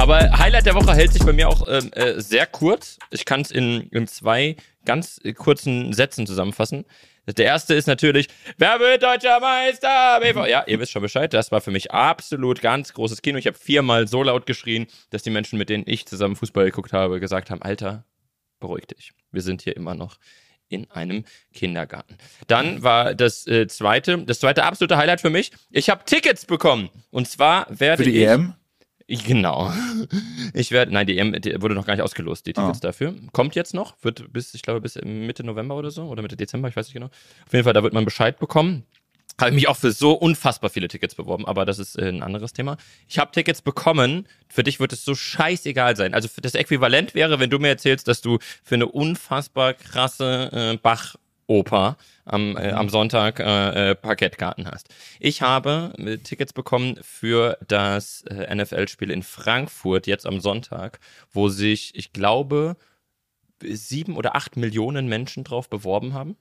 S2: Aber Highlight der Woche hält sich bei mir auch ähm, äh, sehr kurz. Ich kann es in, in zwei ganz äh, kurzen Sätzen zusammenfassen. Der erste ist natürlich, wer wird deutscher Meister? BV? Ja, ihr wisst schon Bescheid. Das war für mich absolut ganz großes Kino. Ich habe viermal so laut geschrien, dass die Menschen, mit denen ich zusammen Fußball geguckt habe, gesagt haben, Alter, beruhig dich. Wir sind hier immer noch in einem Kindergarten. Dann war das äh, zweite, das zweite absolute Highlight für mich. Ich habe Tickets bekommen. Und zwar werde
S3: Für die
S2: ich,
S3: EM?
S2: Genau. Ich werde, nein, die EM wurde noch gar nicht ausgelost, die Tickets
S3: Ah.
S2: dafür. Kommt jetzt noch, wird bis, ich glaube, bis Mitte November oder so oder Mitte Dezember, ich weiß nicht genau. Auf jeden Fall, da wird man Bescheid bekommen. Habe mich auch für so unfassbar viele Tickets beworben, aber das ist äh, ein anderes Thema. Ich habe Tickets bekommen, für dich wird es so scheißegal sein. Also das Äquivalent wäre, wenn du mir erzählst, dass du für eine unfassbar krasse äh, Bach-Oper am, äh, am Sonntag äh, äh, Parkettkarten hast. Ich habe äh, Tickets bekommen für das äh, NFL-Spiel in Frankfurt jetzt am Sonntag, wo sich, ich glaube, sieben oder acht Millionen Menschen drauf beworben haben.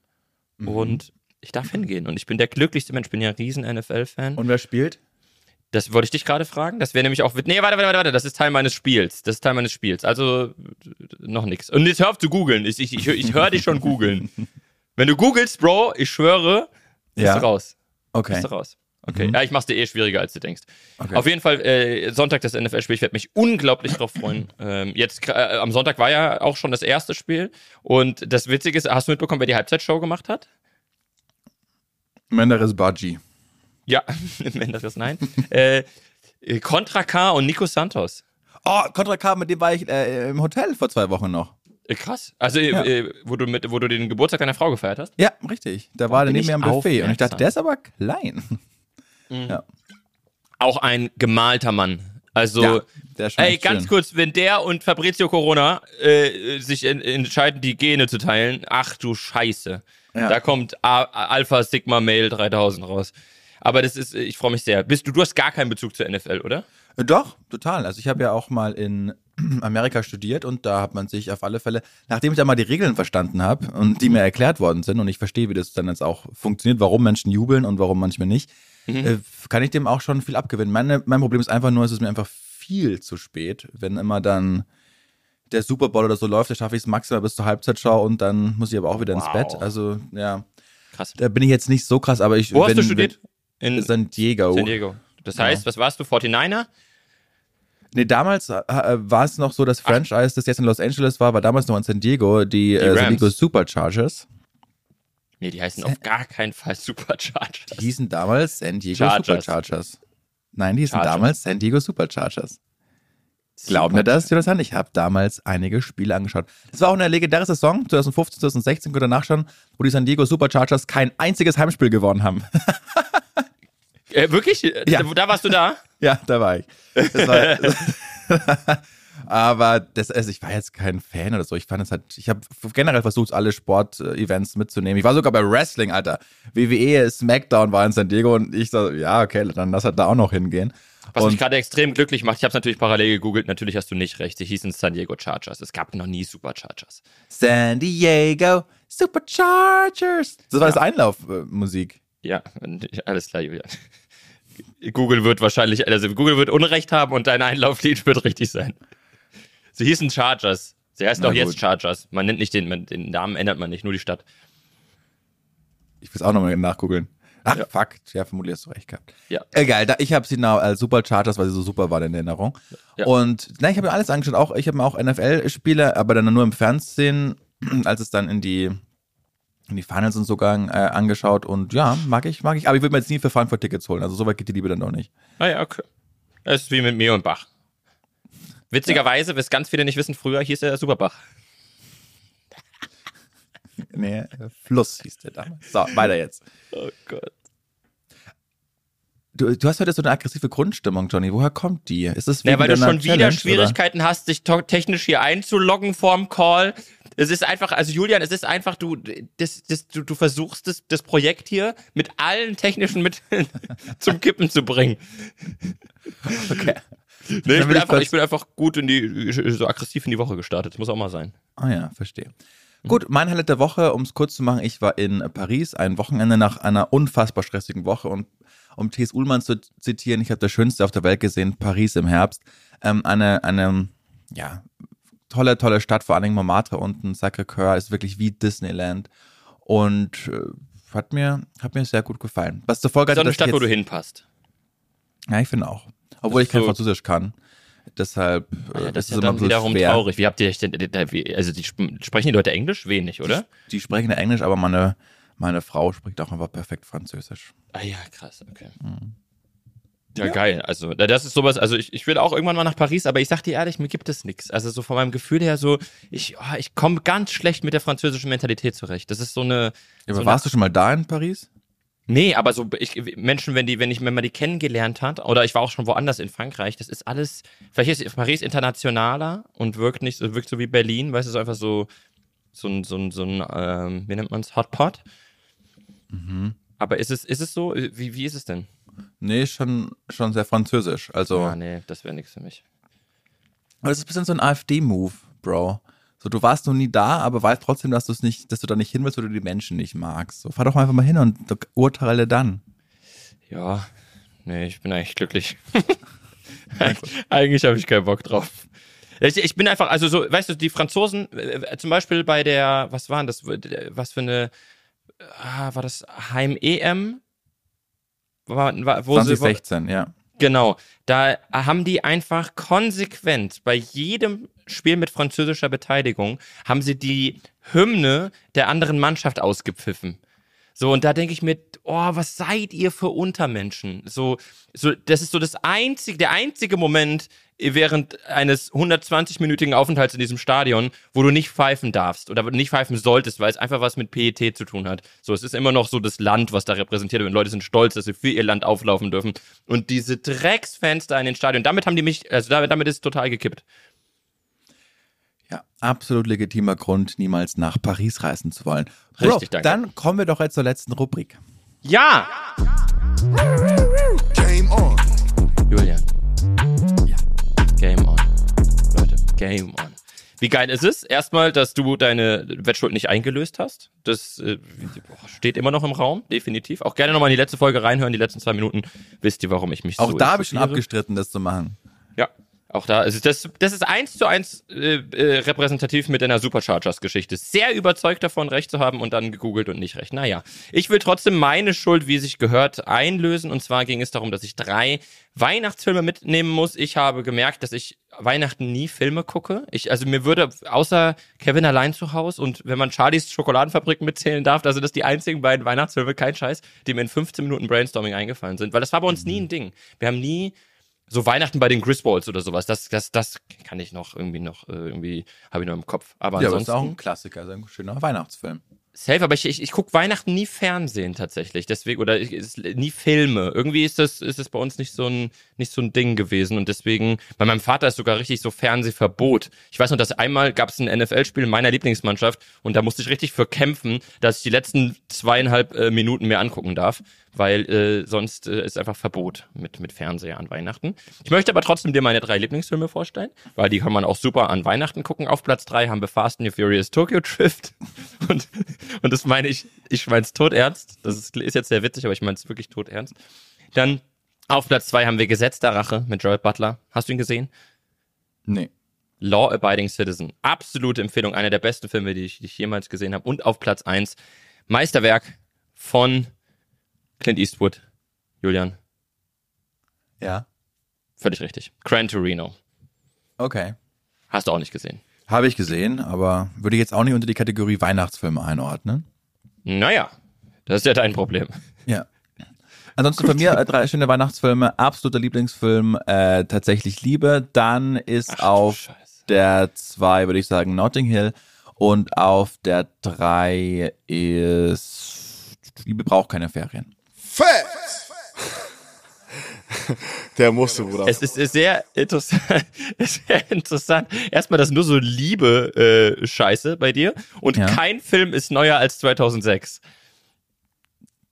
S2: Und ich darf hingehen. Und ich bin der glücklichste Mensch. Ich bin ja ein riesen NFL-Fan.
S3: Und wer spielt?
S2: Das wollte ich dich gerade fragen. Das wäre nämlich auch. Nee, warte, warte, warte, warte. Das ist Teil meines Spiels. Das ist Teil meines Spiels. Also noch nix. Und jetzt hör auf zu googeln. Ich, ich, ich höre dich schon googeln. Wenn du googelst, Bro, ich schwöre, bist
S3: Ja.
S2: du raus.
S3: Okay.
S2: Bist du raus. Okay.
S3: Mhm.
S2: Ja, ich mach's dir eh schwieriger, als du denkst.
S3: Okay.
S2: Auf jeden Fall, äh, Sonntag das NFL-Spiel. Ich werde mich unglaublich drauf freuen. ähm, jetzt, äh, am Sonntag war ja auch schon das erste Spiel. Und das Witzige ist, hast du mitbekommen, wer die Halbzeitshow gemacht hat?
S3: Menderes Baji.
S2: Ja, ist nein. äh, Contra K und Nico Santos.
S3: Oh, Contra K, mit dem war ich äh, im Hotel vor zwei Wochen noch.
S2: Äh, krass. Also,
S3: Ja.
S2: äh, wo, du mit, wo du den Geburtstag deiner Frau gefeiert hast?
S3: Ja, richtig. Da war der neben mir am Buffet und ich dachte, der ist aber klein. Ja.
S2: Auch ein gemalter Mann. Also,
S3: Ja, der
S2: ey, ganz
S3: schön.
S2: kurz, wenn der und Fabrizio Corona äh, sich en- entscheiden, die Gene zu teilen, ach du Scheiße.
S3: Ja.
S2: Da kommt A Alpha Sigma Mail 3000 raus. Aber das ist, äh, ich freue mich sehr. Bist du, du hast gar keinen Bezug zur NFL, oder?
S3: Äh, Doch, total. Also ich habe ja auch mal in Amerika studiert und da hat man sich auf alle Fälle, nachdem ich da mal die Regeln verstanden habe und die mir erklärt worden sind und ich verstehe, wie das dann jetzt auch funktioniert, warum Menschen jubeln und warum manchmal nicht, äh, kann ich dem auch schon viel abgewinnen. Meine, mein Problem ist einfach nur, es ist mir einfach viel zu spät, wenn immer dann der Super Bowl oder so läuft, da schaffe ich es maximal bis zur Halbzeitschau und dann muss ich aber auch wieder ins
S2: Wow.
S3: Bett. Also ja,
S2: Krass.
S3: da bin ich jetzt nicht so krass, aber ich
S2: Wo hast
S3: wenn,
S2: du studiert?
S3: Wenn,
S2: In
S3: San Diego.
S2: San Diego. Das heißt, was warst du? 49er?
S3: Nee, damals äh, war es noch so, das Franchise, das jetzt in Los Angeles war, war damals noch in San Diego, die, äh, San. Diego Superchargers.
S2: Nee, die heißen auf gar keinen Fall Superchargers.
S3: Die hießen damals San Diego
S2: Chargers.
S3: Superchargers. Nein, die hießen
S2: Chargers.
S3: damals San Diego Superchargers. Glauben wir das, Jonathan? Ich habe damals einige Spiele angeschaut. Das war auch eine legendäre Saison, 2015, 2016, könnt ihr nachschauen, wo die San Diego Superchargers kein einziges Heimspiel gewonnen haben.
S2: Äh, wirklich?
S3: Ja.
S2: Da, da warst du da?
S3: Ja, da war ich. Das war, aber das, also ich war jetzt kein Fan oder so. Ich fand es halt, ich habe generell versucht, alle Sportevents mitzunehmen. Ich war sogar bei Wrestling, Alter. WWE SmackDown war in San Diego und ich so, ja, okay, dann lass halt da auch noch hingehen.
S2: Was
S3: und
S2: mich gerade extrem glücklich macht, ich habe es natürlich parallel gegoogelt, natürlich hast du nicht recht. Die hießen San Diego Chargers. Es gab noch nie Superchargers.
S3: San Diego Superchargers. Das war das Einlaufmusik.
S2: Ja, alles klar, Julian. Google wird wahrscheinlich, also Google wird Unrecht haben und dein Einlauflied wird richtig sein. Sie hießen Chargers. Sie heißen
S3: Na
S2: auch jetzt. Chargers. Man nennt nicht den, den Namen ändert man nicht, nur die Stadt.
S3: Ich will es auch nochmal nachgoogeln. Ach,
S2: Ja.
S3: fuck. Ja, vermutlich hast du recht gehabt.
S2: Ja.
S3: Egal, da, ich habe sie now als Superchargers, weil sie so super war in Erinnerung.
S2: Ja.
S3: Und na, ich habe mir alles angeschaut. Auch, ich habe mir auch NFL-Spiele, aber dann nur im Fernsehen, als es dann in die, die Finals und so ging, äh, angeschaut. Und ja, mag ich, mag ich. Aber ich würde mir jetzt nie für Frankfurt Tickets holen. Also so weit geht die Liebe dann doch nicht.
S2: Naja, okay. Das ist wie mit mir und Bach. Witzigerweise, was ganz viele nicht wissen, früher hieß er Superbach.
S3: Nee, Fluss hieß der damals. So, weiter jetzt.
S2: Oh Gott.
S3: Du, du hast heute so eine aggressive Grundstimmung, Johnny. Woher kommt die? Ist es
S2: Ja, weil du schon wieder
S3: Challenge,
S2: Schwierigkeiten hast, dich technisch hier einzuloggen vorm Call. Es ist einfach, also Julian, es ist einfach, du, das, das, du, du versuchst das, das Projekt hier mit allen technischen Mitteln zum Kippen zu bringen.
S3: Okay.
S2: Nee, ich, bin einfach, ich bin einfach gut in die, so aggressiv in die Woche gestartet. Das muss auch mal sein.
S3: Ah ja, verstehe. Gut, mein Highlight der Woche, um es kurz zu machen, ich war in Paris ein Wochenende nach einer unfassbar stressigen Woche und um T.S. Ullmann zu zitieren, ich habe das Schönste auf der Welt gesehen, Paris im Herbst. Ähm, eine, eine, ja, tolle, tolle Stadt, vor allen Dingen Montmartre unten, Sacré-Cœur ist wirklich wie Disneyland und äh, hat mir, hat mir sehr gut gefallen. Was zur Folge
S2: auch eine Stadt, wo du
S3: jetzt-
S2: hinpasst.
S3: Ja, ich finde auch. Obwohl ich kein
S2: so-
S3: Französisch kann. Deshalb
S2: Ah Ja,
S3: äh,
S2: das ist ja
S3: immer
S2: dann wiederum
S3: schwer.
S2: traurig. Wie habt ihr euch denn, wie- also die sp- sprechen die Leute Englisch? Wenig, oder?
S3: Die sprechen Englisch, aber meine, meine Frau spricht auch einfach perfekt Französisch.
S2: Ah ja, krass, okay. Ja, geil. Also, da- das ist sowas, also ich, ich will auch irgendwann mal nach Paris, aber ich sag dir ehrlich, mir gibt es nichts. Also so von meinem Gefühl her so, ich, oh, ich komme ganz schlecht mit der französischen Mentalität zurecht. Das ist so eine.
S3: Ja, aber
S2: so
S3: warst du schon mal da in Paris?
S2: Nee, aber so ich, Menschen, wenn die, wenn ich, wenn man die kennengelernt hat, oder ich war auch schon woanders in Frankreich, das ist alles, vielleicht ist Paris internationaler und wirkt nicht so, wirkt so wie Berlin, weißt du, so einfach so, so ein, so ein, so ein, ähm, wie nennt man's, Hotpot.
S3: Mhm.
S2: Aber ist es, ist es so? Wie, wie ist es denn?
S3: Nee, schon, schon sehr französisch. Also.
S2: Ah, nee, das wäre nichts für mich.
S3: Aber das ist ein bisschen so ein AfD-Move, Bro. So, du warst noch nie da, aber weißt trotzdem, dass du es nicht, dass du da nicht hin willst oder du die Menschen nicht magst. So, fahr doch einfach mal hin und urteile dann.
S2: Ja, nee, ich bin eigentlich glücklich. eigentlich habe ich keinen Bock drauf. Ich, ich, bin einfach, also so, weißt du, die Franzosen, äh, zum Beispiel bei der, was waren das, was für eine, ah, war das Heim-EM?
S3: Wo 2016, sie, wo, ja.
S2: Genau, da haben die einfach konsequent bei jedem Spiel mit französischer Beteiligung haben sie die Hymne der anderen Mannschaft ausgepfiffen. So, und da denke ich mir, oh, was seid ihr für Untermenschen? So, so, das ist so das einzige, der einzige Moment während eines 120-minütigen Aufenthalts in diesem Stadion, wo du nicht pfeifen darfst oder nicht pfeifen solltest, weil es einfach was mit PET zu tun hat. So, es ist immer noch so das Land, was da repräsentiert wird. Und Leute sind stolz, dass sie für ihr Land auflaufen dürfen. Und diese Drecksfans da in den Stadion, damit haben die mich, also damit ist es total gekippt.
S3: Ja, absolut legitimer Grund, niemals nach Paris reisen zu wollen.
S2: Richtig, danke.
S3: Dann kommen wir doch jetzt zur letzten Rubrik.
S2: Ja! Game Game on. Wie geil ist es? Erstmal, dass du deine Wettschuld nicht eingelöst hast. Das äh, steht immer noch im Raum, definitiv. Auch gerne nochmal in die letzte Folge reinhören, die letzten zwei Minuten. Wisst ihr, warum ich mich
S3: Auch
S2: so
S3: da habe ich schon abgestritten, das zu machen.
S2: Ja, auch da, also das, das ist eins zu eins äh, äh, repräsentativ mit einer Superchargers-Geschichte. Sehr überzeugt davon, recht zu haben und dann gegoogelt und nicht recht. Naja, ich will trotzdem meine Schuld, wie sich gehört, einlösen. Und zwar ging es darum, dass ich drei Weihnachtsfilme mitnehmen muss. Ich habe gemerkt, dass ich Weihnachten nie Filme gucke. Ich, also mir würde, außer Kevin allein zu Hause und wenn man Charlies Schokoladenfabrik mitzählen darf, also das die einzigen beiden Weihnachtsfilme, kein Scheiß, die mir in 15 Minuten Brainstorming eingefallen sind. Weil das war bei uns nie ein Ding. Wir haben nie so Weihnachten bei den Griswolds oder sowas, das, das, das kann ich noch irgendwie noch, äh, irgendwie, habe ich noch im Kopf. Aber
S3: ja,
S2: ansonsten.
S3: Aber ist auch ein Klassiker, also ein schöner Weihnachtsfilm.
S2: Safe, aber ich, ich, ich gucke Weihnachten nie Fernsehen tatsächlich, deswegen, oder ich, ist, nie Filme. Irgendwie ist das, ist das bei uns nicht so ein, nicht so ein Ding gewesen und deswegen, bei meinem Vater ist sogar richtig so Fernsehverbot. Ich weiß noch, dass einmal gab es ein NFL-Spiel in meiner Lieblingsmannschaft und da musste ich richtig für kämpfen, dass ich die letzten zweieinhalb äh, Minuten mehr angucken darf weil äh, sonst äh, ist einfach Verbot mit, mit Fernseher an Weihnachten. Ich möchte aber trotzdem dir meine drei Lieblingsfilme vorstellen, weil die kann man auch super an Weihnachten gucken. Auf Platz drei haben wir Fast and the Furious Tokyo Drift und, und das meine ich, ich meine es tot ernst. Das ist, ist jetzt sehr witzig, aber ich meine es wirklich tot ernst. Dann auf Platz zwei haben wir Gesetz der Rache mit Joel Butler. Hast du ihn gesehen?
S3: Nee.
S2: Law Abiding Citizen. Absolute Empfehlung. Einer der besten Filme, die ich, die ich jemals gesehen habe. Und auf Platz eins Meisterwerk von Clint Eastwood, Julian.
S3: Ja.
S2: Völlig richtig. Gran Torino.
S3: Okay.
S2: Hast du auch nicht gesehen.
S3: Habe ich gesehen, aber würde ich jetzt auch nicht unter die Kategorie Weihnachtsfilme einordnen.
S2: Naja, das ist ja dein Problem.
S3: Ja. Ansonsten Gut. von mir äh, drei schöne Weihnachtsfilme, absoluter Lieblingsfilm, äh, tatsächlich Liebe. Dann ist Ach, auf der zwei, würde ich sagen, Notting Hill. Und auf der drei ist Liebe braucht keine Ferien. Facts!
S1: Der musste, Bruder.
S2: Es ist sehr interessant. sehr interessant. Erstmal, das nur so Liebe äh, Scheiße bei dir und ja. kein Film ist neuer als 2006.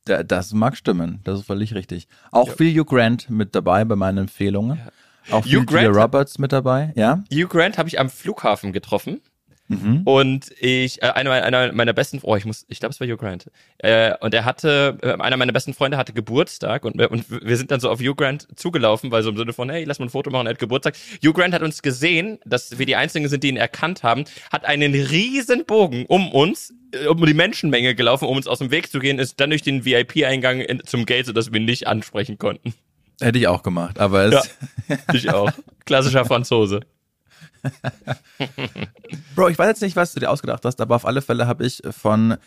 S3: Das mag stimmen, das ist völlig richtig. Auch ja. viel Hugh Grant mit dabei bei meinen Empfehlungen. Ja. Auch viel Julia Roberts mit dabei, ja?
S2: Hugh Grant habe ich am Flughafen getroffen. Mhm. Und ich, äh, einer, einer meiner besten, oh, ich muss, ich glaube, es war Hugh Grant. Äh, und er hatte, äh, einer meiner besten Freunde hatte Geburtstag und, und wir sind dann so auf Hugh Grant zugelaufen, weil so im Sinne von, hey, lass mal ein Foto machen, er hat Geburtstag. Hugh Grant hat uns gesehen, dass wir die Einzigen sind, die ihn erkannt haben, hat einen riesen Bogen um uns, äh, um die Menschenmenge gelaufen, um uns aus dem Weg zu gehen, ist dann durch den VIP-Eingang zum Gate, sodass wir ihn nicht ansprechen konnten.
S3: Hätte ich auch gemacht, aber es.
S2: Ja, ich auch. Klassischer Franzose.
S3: Bro, ich weiß jetzt nicht, was du dir ausgedacht hast, aber auf alle Fälle habe ich von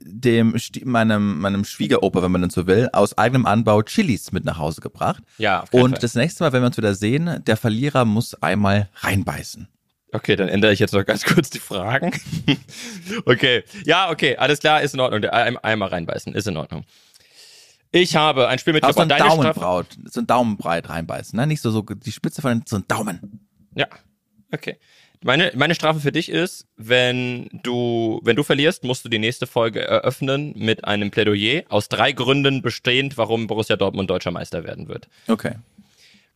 S3: dem meinem meinem Schwiegeroper, wenn man denn so will, aus eigenem Anbau Chilis mit nach Hause gebracht.
S2: Ja.
S3: Und Fall. das nächste Mal, wenn wir uns wieder sehen, der Verlierer muss einmal reinbeißen.
S2: Okay, dann ändere ich jetzt noch ganz kurz die Fragen. okay. Ja, okay, alles klar, ist in Ordnung. Einmal reinbeißen, ist in Ordnung. Ich habe ein Spiel
S3: so
S2: mitgebracht.
S3: ein
S2: Deine Strafe-
S3: Daumenbraut, so ein Daumenbreit reinbeißen, ne? Nicht so, so die Spitze von den, so ein Daumen.
S2: Ja. Okay. Meine, meine Strafe für dich ist, wenn du, wenn du verlierst, musst du die nächste Folge eröffnen mit einem Plädoyer aus drei Gründen bestehend, warum Borussia Dortmund deutscher Meister werden wird.
S3: Okay.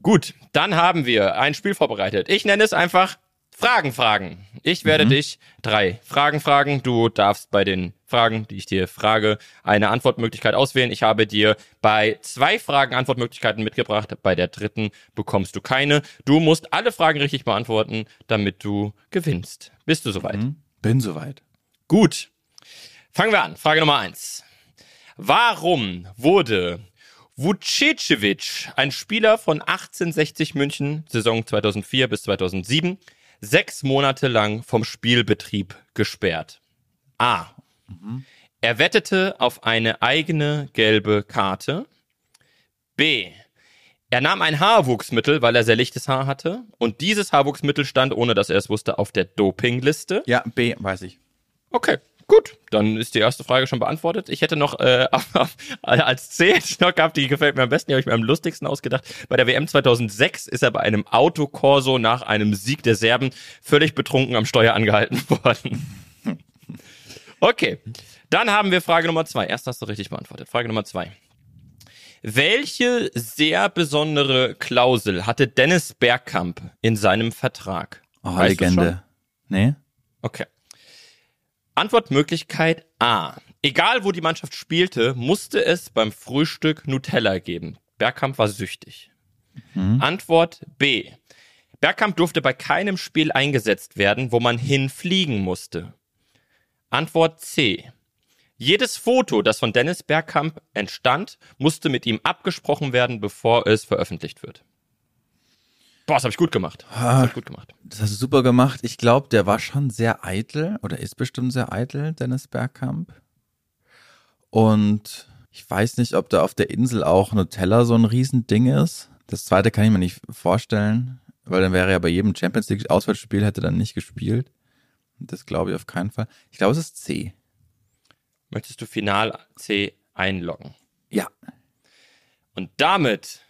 S2: Gut, dann haben wir ein Spiel vorbereitet. Ich nenne es einfach Fragen fragen. Ich werde dich drei Fragen fragen. Du darfst bei den Fragen, die ich dir frage, eine Antwortmöglichkeit auswählen. Ich habe dir bei zwei Fragen Antwortmöglichkeiten mitgebracht. Bei der dritten bekommst du keine. Du musst alle Fragen richtig beantworten, damit du gewinnst. Bist du soweit?
S3: Hm? Bin soweit.
S2: Gut. Fangen wir an. Frage Nummer eins. Warum wurde Vucecevic, ein Spieler von 1860 München, Saison 2004 bis 2007, sechs Monate lang vom Spielbetrieb gesperrt? A. Er wettete auf eine eigene gelbe Karte. B. Er nahm ein Haarwuchsmittel, weil er sehr lichtes Haar hatte. Und dieses Haarwuchsmittel stand, ohne dass er es wusste, auf der Dopingliste.
S3: Ja, B, weiß ich.
S2: Okay, gut. Dann ist die erste Frage schon beantwortet. Ich hätte noch äh, als C hätte ich noch gehabt, die gefällt mir am besten, die habe ich mir am lustigsten ausgedacht. Bei der WM 2006 ist er bei einem Autokorso nach einem Sieg der Serben völlig betrunken am Steuer angehalten worden. Okay, dann haben wir Frage Nummer zwei. Erst hast du richtig beantwortet. Frage Nummer zwei. Welche sehr besondere Klausel hatte Dennis Bergkamp in seinem Vertrag?
S3: Oh,
S2: Weißt?
S3: Legende. Nee?
S2: Okay. Antwortmöglichkeit A. Egal wo die Mannschaft spielte, musste es beim Frühstück Nutella geben. Bergkamp war süchtig. Antwort B. Bergkamp durfte bei keinem Spiel eingesetzt werden, wo man hinfliegen musste. Antwort C. Jedes Foto, das von Dennis Bergkamp entstand, musste mit ihm abgesprochen werden, bevor es veröffentlicht wird. Boah, das habe ich gut gemacht. Das hab ich gut gemacht.
S3: Das hast du super gemacht. Ich glaube, der war schon sehr eitel oder ist bestimmt sehr eitel, Dennis Bergkamp. Und ich weiß nicht, ob da auf der Insel auch Nutella so ein Riesending ist. Das zweite kann ich mir nicht vorstellen, weil dann wäre er bei jedem Champions League Auswärtsspiel hätte er dann nicht gespielt. Das glaube ich auf keinen Fall. Ich glaube, es ist C.
S2: Möchtest du Final C einloggen?
S3: Ja.
S2: Und damit,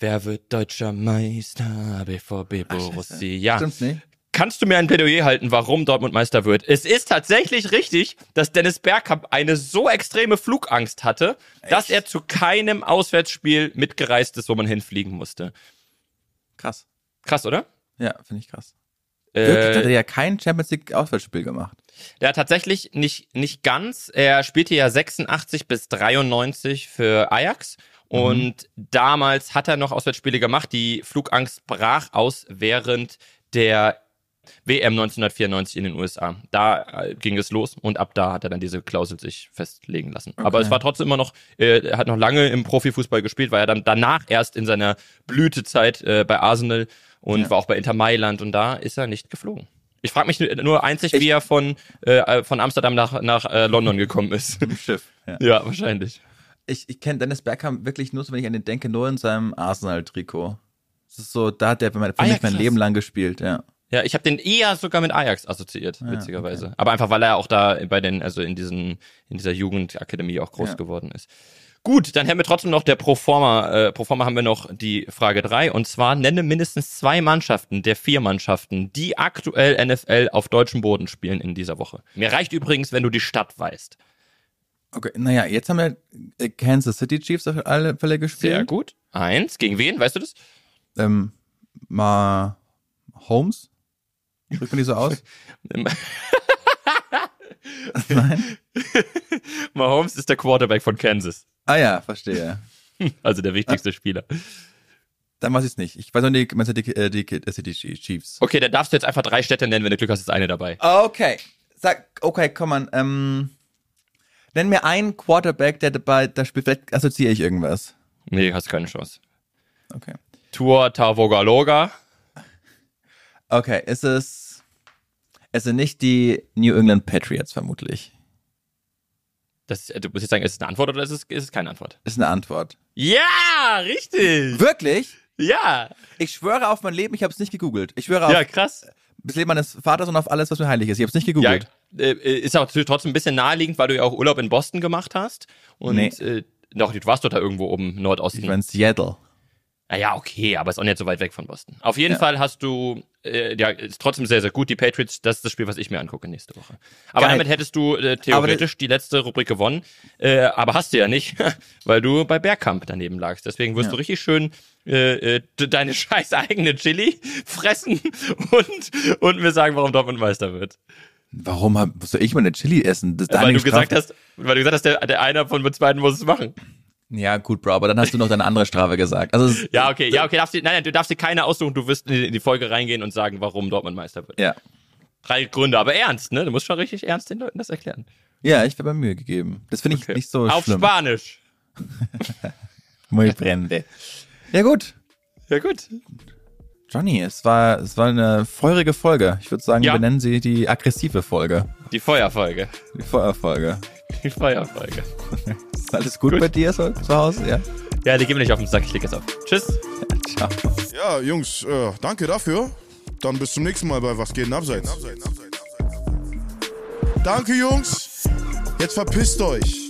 S2: wer wird deutscher Meister? BVB Borussia.
S3: Stimmt's nicht?
S2: Kannst du mir ein Plädoyer halten, warum Dortmund Meister wird? Es ist tatsächlich richtig, dass Dennis Bergkamp eine so extreme Flugangst hatte, dass er zu keinem Auswärtsspiel mitgereist ist, wo man hinfliegen musste.
S3: Krass.
S2: Krass, oder?
S3: Ja, finde ich krass. Wirklich, hat
S2: Äh,
S3: er ja kein Champions League Auswärtsspiel gemacht.
S2: Ja, tatsächlich nicht, nicht ganz. Er spielte ja 86 bis 93 für Ajax. Und damals hat er noch Auswärtsspiele gemacht. Die Flugangst brach aus während der WM 1994 in den USA. Da äh, ging es los und ab da hat er dann diese Klausel sich festlegen lassen. Aber
S3: Okay.
S2: es war trotzdem immer noch, äh, er hat noch lange im Profifußball gespielt, war er dann danach erst in seiner Blütezeit äh, bei Arsenal und
S3: Ja.
S2: war auch bei Inter Mailand und da ist er nicht geflogen. Ich frage mich nur- einzig, wie er von, äh, von Amsterdam nach, nach äh, London gekommen ist.
S3: Im Schiff. Ja.
S2: ja, wahrscheinlich.
S3: Ich, ich kenne Dennis Bergkamp wirklich nur, so, wenn ich an den denke, nur in seinem Arsenal-Trikot. Das ist so, da hat der für, mein, für
S2: ja,
S3: mich mein. Leben lang gespielt, ja.
S2: Ja, ich habe den eher sogar mit Ajax assoziiert, witzigerweise. Aber einfach, weil er auch da bei den, also in diesen, in dieser Jugendakademie auch groß
S3: Ja.
S2: geworden ist. Gut, dann haben wir trotzdem noch der Proforma, äh, Proforma haben wir noch die Frage drei und zwar nenne mindestens zwei Mannschaften der vier Mannschaften, die aktuell NFL auf deutschem Boden spielen in dieser Woche. Mir reicht übrigens, wenn du die Stadt weißt.
S3: Okay, naja, jetzt haben wir äh, Kansas City Chiefs auf alle Fälle gespielt.
S2: Sehr gut. Eins, gegen wen, weißt du das?
S3: Ähm, mal Holmes? Spricht man die so aus? Nein?
S2: Mahomes ist der Quarterback von Kansas.
S3: Ah ja, verstehe.
S2: Also der wichtigste Spieler.
S3: Dann weiß ich es nicht. Ich weiß nur die, meinst du die, äh, die Kansas City Chiefs.
S2: Okay, dann darfst du jetzt einfach drei Städte nennen, wenn du Glück hast, ist eine dabei.
S3: Okay. Sag, okay, komm an. Ähm, nenn mir einen Quarterback, der dabei da spielt. Vielleicht assoziiere ich irgendwas.
S2: Nee, hast keine Chance.
S3: Okay.
S2: Tour Tavogaloga.
S3: Okay, ist es. Es sind nicht die New England Patriots, vermutlich.
S2: Das, du musst jetzt sagen, ist es eine Antwort oder ist es, ist es keine Antwort?
S3: Ist eine Antwort.
S2: Ja, richtig.
S3: Wirklich?
S2: Ja.
S3: Ich schwöre auf mein Leben, ich habe es nicht gegoogelt. Ich schwöre auf
S2: Ja, krass.
S3: das Leben meines Vaters und auf alles, was mir heilig ist. Ich habe es nicht
S2: Ja,
S3: gegoogelt.
S2: Äh, ist auch trotzdem ein bisschen naheliegend, weil du ja auch Urlaub in Boston gemacht hast. Und
S3: Nee.
S2: äh, Noch, du warst doch da irgendwo oben, Nordosten.
S3: Ich war in Seattle.
S2: Naja, okay, aber ist auch nicht so weit weg von Boston. Auf jeden Fall hast du, äh, ja, ist trotzdem sehr, sehr gut. Die Patriots, das ist das Spiel, was ich mir angucke nächste Woche. Aber
S3: Geil.
S2: damit hättest du äh, theoretisch die letzte Rubrik gewonnen. Äh, aber hast du ja nicht, weil du bei Bergkamp daneben lagst. Deswegen wirst
S3: Ja.
S2: du richtig schön äh, äh, de- deine scheiß eigene Chili fressen und, und mir sagen, warum Dortmund Meister wird.
S3: Warum hab, soll ich meine Chili essen? Das
S2: weil du gesagt hast, weil du gesagt hast, der, der einer von uns beiden muss es machen.
S3: Ja, gut, Bro, aber dann hast du noch deine andere Strafe gesagt. Also, es-
S2: Ja, okay, ja, okay, darfst du, nein, nein, du darfst dir keine aussuchen, du wirst in die- Folge reingehen und sagen, warum Dortmund Meister wird.
S3: ja.
S2: Drei Gründe, aber ernst, ne? Du musst schon richtig ernst den Leuten das erklären.
S3: Ja, ich habe mir Mühe gegeben. Das finde ich
S2: Okay.
S3: nicht so
S2: Auf
S3: schlimm.
S2: Spanisch.
S3: Muy prende. Ja, gut.
S2: Ja, gut.
S3: Johnny, es war, es war eine feurige Folge. Ich würde sagen,
S2: Ja.
S3: wir nennen sie die aggressive Folge.
S2: Die Feuerfolge.
S3: Die Feuerfolge.
S2: Die Feuerfolge.
S3: Ist alles gut,
S2: Gut.
S3: bei dir so zu Hause? Ja.
S2: Ja, die gehen wir nicht auf den Sack, ich leg jetzt auf. Tschüss.
S3: Ciao.
S1: Ja, Jungs, äh, danke dafür. Dann bis zum nächsten Mal bei Was geht denn abseits? Danke, Jungs. Jetzt verpisst euch.